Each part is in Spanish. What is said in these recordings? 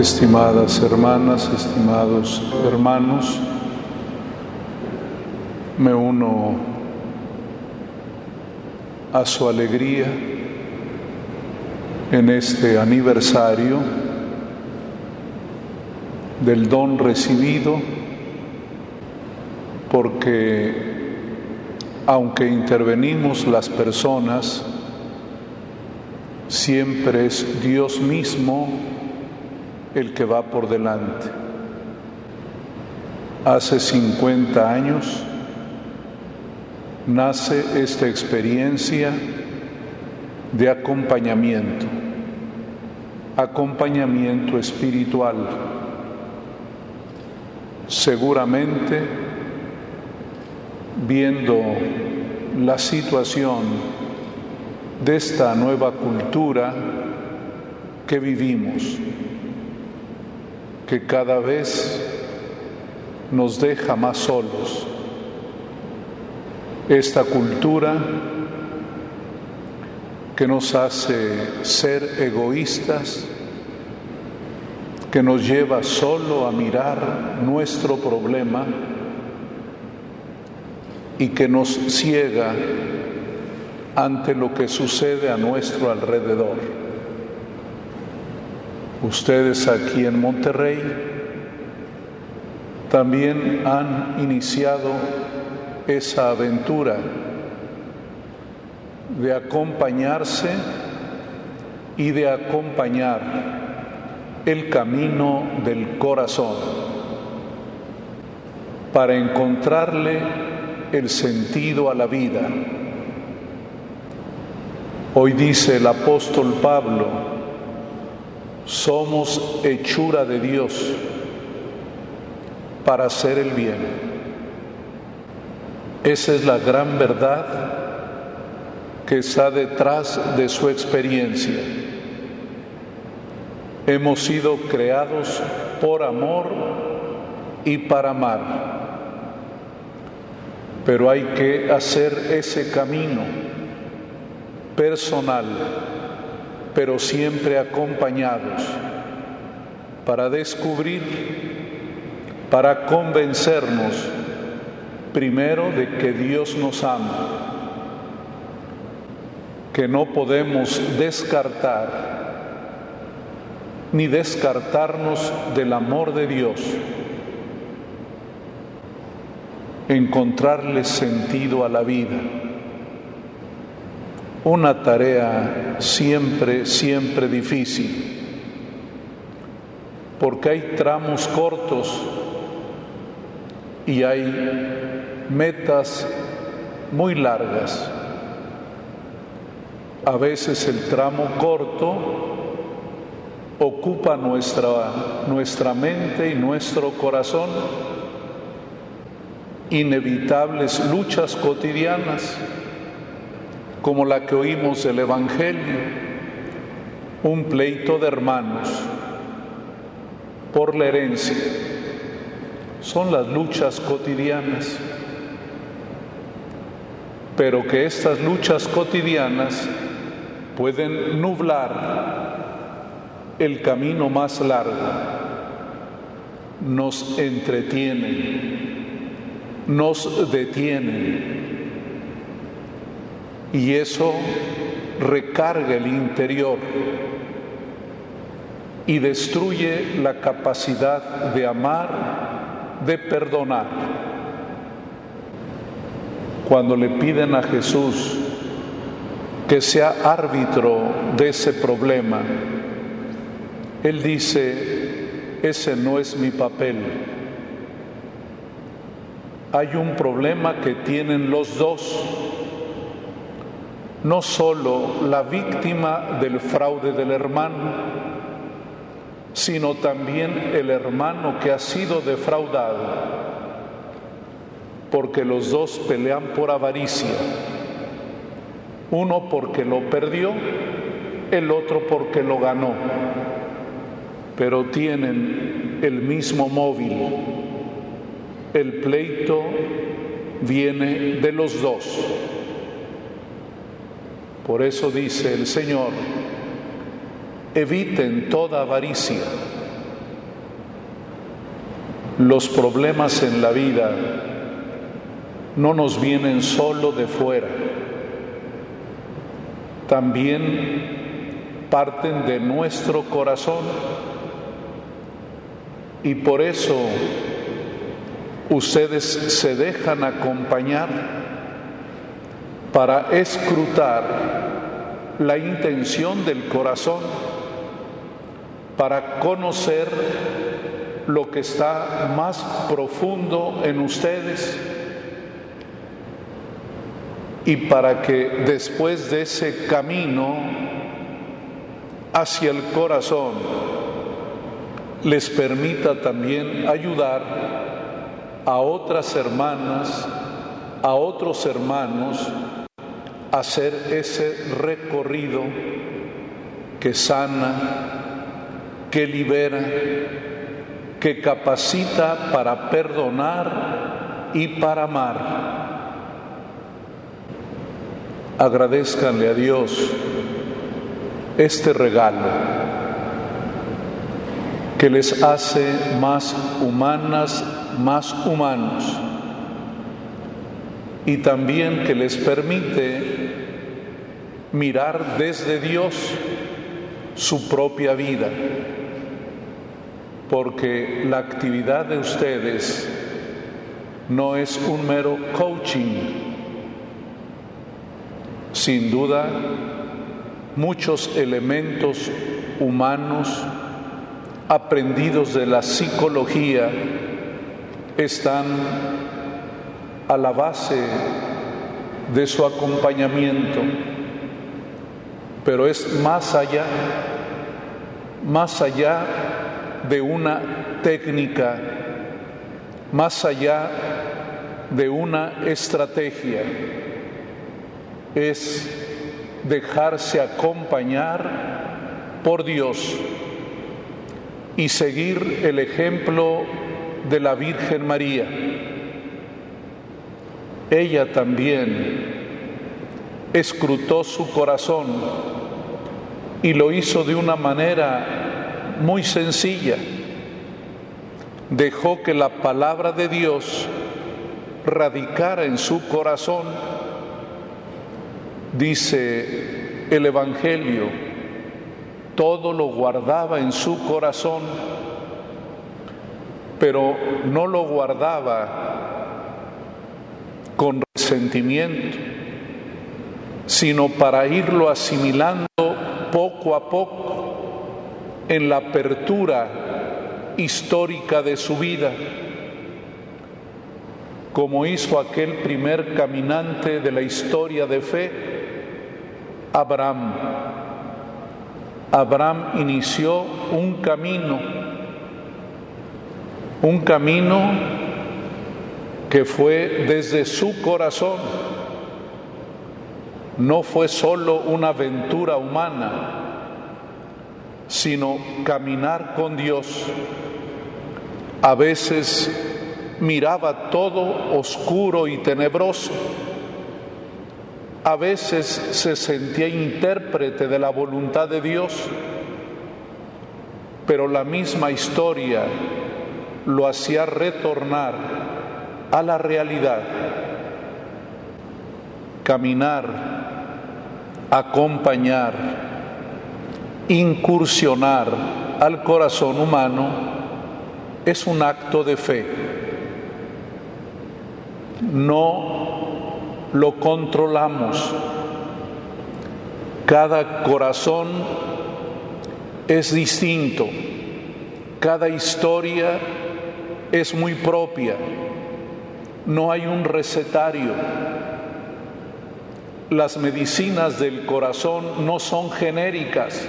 estimadas hermanas, estimados hermanos, me uno a su alegría en este aniversario del don recibido, porque aunque intervenimos las personas, siempre es Dios mismo el que va por delante. Hace 50 años nace esta experiencia de acompañamiento, acompañamiento espiritual. Seguramente viendo la situación de esta nueva cultura que vivimos, que cada vez nos deja más solos. Esta cultura que nos hace ser egoístas, que nos lleva solo a mirar nuestro problema y que nos ciega ante lo que sucede a nuestro alrededor. Ustedes aquí en Monterrey también han iniciado esa aventura de acompañarse y de acompañar el camino del corazón para encontrarle el sentido a la vida. Hoy dice el apóstol Pablo, somos hechura de Dios para hacer el bien. Esa es la gran verdad que está detrás de su experiencia. Hemos sido creados por amor y para amar, pero hay que hacer ese camino personal, pero siempre acompañados, para descubrir, para convencernos, primero, de que Dios nos ama, que no podemos descartar ni descartarnos del amor de Dios, encontrarle sentido a la vida una tarea siempre, siempre difícil, porque hay tramos cortos y hay metas muy largas. A veces el tramo corto ocupa nuestra, nuestra mente y nuestro corazón, inevitables luchas cotidianas como la que oímos del Evangelio, un pleito de hermanos por la herencia. Son las luchas cotidianas, pero que estas luchas cotidianas pueden nublar el camino más largo, nos entretienen, nos detienen y eso recarga el interior y destruye la capacidad de amar, de perdonar. Cuando le piden a Jesús que sea árbitro de ese problema, Él dice, ese no es mi papel. Hay un problema que tienen los dos no solo la víctima del fraude del hermano, sino también el hermano que ha sido defraudado, porque los dos pelean por avaricia, uno porque lo perdió, el otro porque lo ganó, pero tienen el mismo móvil, el pleito viene de los dos. Por eso dice el Señor, eviten toda avaricia, los problemas en la vida no nos vienen solo de fuera, también parten de nuestro corazón. Y por eso ustedes se dejan acompañar para escrutar la intención del corazón, para conocer lo que está más profundo en ustedes y para que después de ese camino hacia el corazón les permita también ayudar a otras hermanas, a otros hermanos hacer ese recorrido que sana, que libera, que capacita para perdonar y para amar. Agradezcanle a Dios este regalo que les hace más humanas, más humanos y también que les permite mirar desde Dios su propia vida porque la actividad de ustedes no es un mero coaching. Sin duda, muchos elementos humanos aprendidos de la psicología están a la base de su acompañamiento, pero es más allá, más allá de una técnica, más allá de una estrategia, es dejarse acompañar por Dios y seguir el ejemplo de la Virgen María. Ella también escrutó su corazón y lo hizo de una manera muy sencilla. Dejó que la palabra de Dios radicara en su corazón. Dice el Evangelio, todo lo guardaba en su corazón, pero no lo guardaba con resentimiento, sino para irlo asimilando poco a poco en la apertura histórica de su vida, como hizo aquel primer caminante de la historia de fe, Abraham. Abraham inició un camino, un camino que fue desde su corazón, no fue solo una aventura humana, sino caminar con Dios. A veces miraba todo oscuro y tenebroso. A veces se sentía intérprete de la voluntad de Dios, pero la misma historia lo hacía retornar a la realidad, caminar, acompañar, incursionar al corazón humano es un acto de fe. No lo controlamos. Cada corazón es distinto. Cada historia es muy propia. No hay un recetario. Las medicinas del corazón no son genéricas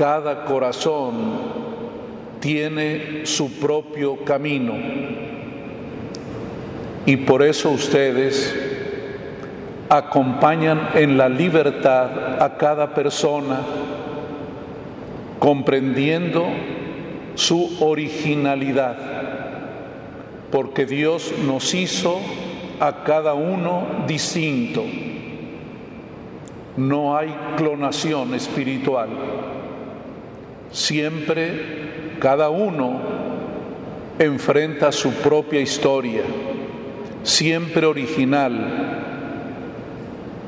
cada corazón tiene su propio camino. Y por eso ustedes acompañan en la libertad a cada persona, comprendiendo su originalidad, porque Dios nos hizo a cada uno distinto. No hay clonación espiritual. Siempre cada uno enfrenta su propia historia, siempre original,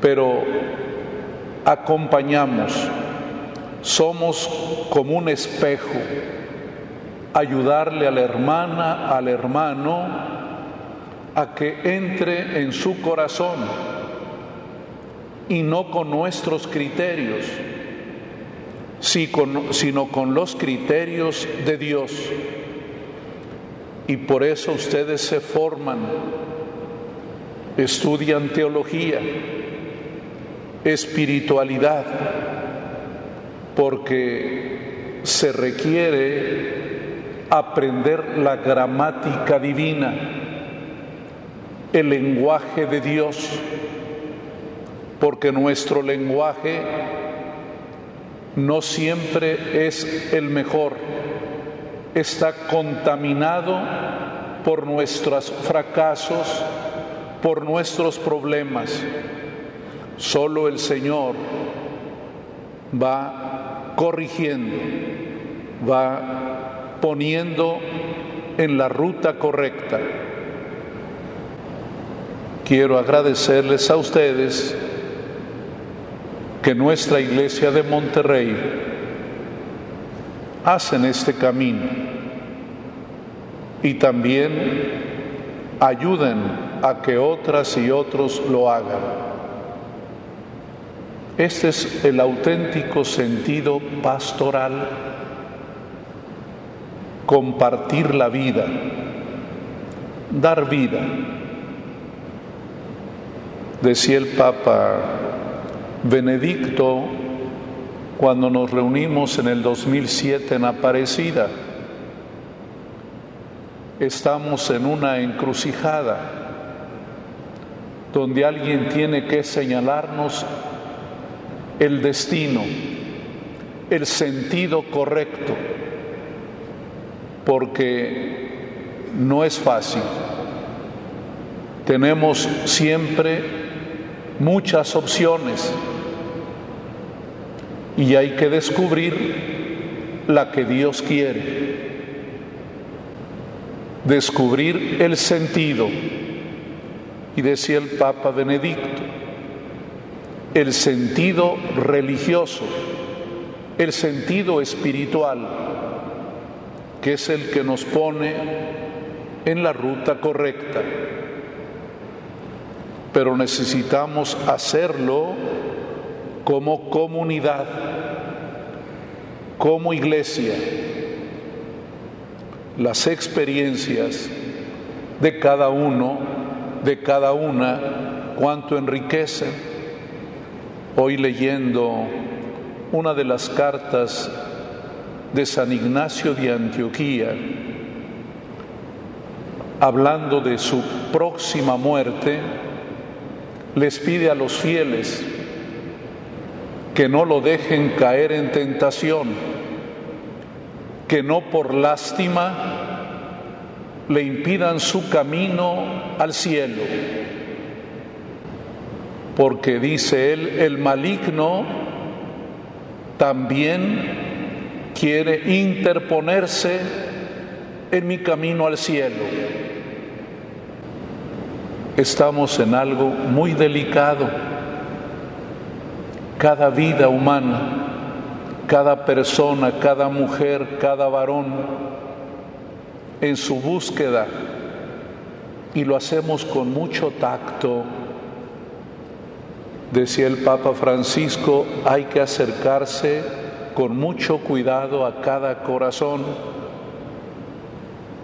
pero acompañamos, somos como un espejo, ayudarle a la hermana, al hermano, a que entre en su corazón y no con nuestros criterios, sino con los criterios de Dios. Y por eso ustedes se forman, estudian teología, espiritualidad, porque se requiere aprender la gramática divina, el lenguaje de Dios, porque nuestro lenguaje no siempre es el mejor, está contaminado por nuestros fracasos, por nuestros problemas. Solo el Señor va corrigiendo, va poniendo en la ruta correcta. Quiero agradecerles a ustedes que nuestra iglesia de Monterrey hacen este camino y también ayuden a que otras y otros lo hagan. Este es el auténtico sentido pastoral, compartir la vida, dar vida. Decía el Papa Benedicto cuando nos reunimos en el 2007 en Aparecida, estamos en una encrucijada donde alguien tiene que señalarnos el destino, el sentido correcto, porque no es fácil. Tenemos siempre muchas opciones y hay que descubrir la que Dios quiere, descubrir el sentido. Y decía el Papa Benedicto, el sentido religioso, el sentido espiritual, que es el que nos pone en la ruta correcta. Pero necesitamos hacerlo como comunidad, como iglesia. Las experiencias de cada uno, de cada una, cuánto enriquecen Hoy leyendo una de las cartas de San Ignacio de Antioquía, hablando de su próxima muerte, les pide a los fieles que no lo dejen caer en tentación, que no por lástima le impidan su camino al cielo porque dice él, el maligno también quiere interponerse en mi camino al cielo. Estamos en algo muy delicado. Cada vida humana, cada persona, cada mujer, cada varón, en su búsqueda, y lo hacemos con mucho tacto, Decía el Papa Francisco, hay que acercarse con mucho cuidado a cada corazón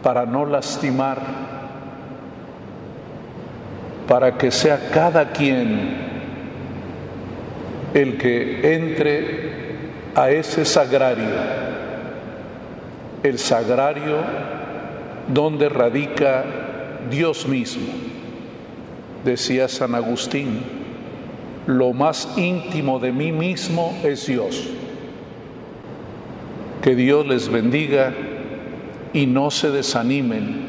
para no lastimar, para que sea cada quien el que entre a ese sagrario, el sagrario donde radica Dios mismo, decía San Agustín lo más íntimo de mí mismo es Dios. Que Dios les bendiga y no se desanimen.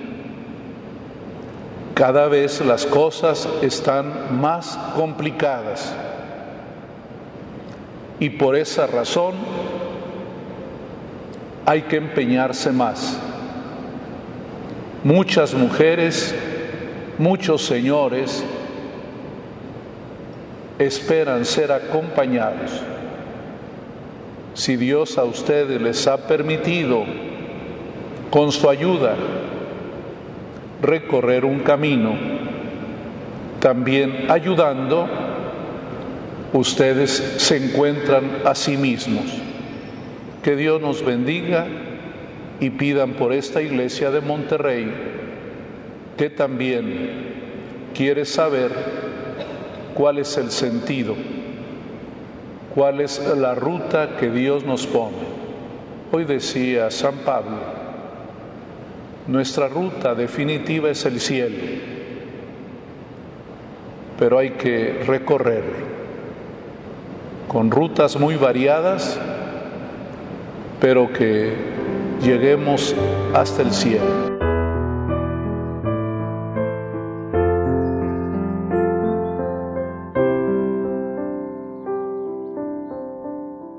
Cada vez las cosas están más complicadas y por esa razón hay que empeñarse más. Muchas mujeres, muchos señores esperan ser acompañados. Si Dios a ustedes les ha permitido, con su ayuda, recorrer un camino, también ayudando, ustedes se encuentran a sí mismos. Que Dios nos bendiga y pidan por esta iglesia de Monterrey que también quiere saber cuál es el sentido, cuál es la ruta que Dios nos pone. Hoy decía San Pablo, nuestra ruta definitiva es el cielo, pero hay que recorrer con rutas muy variadas, pero que lleguemos hasta el cielo.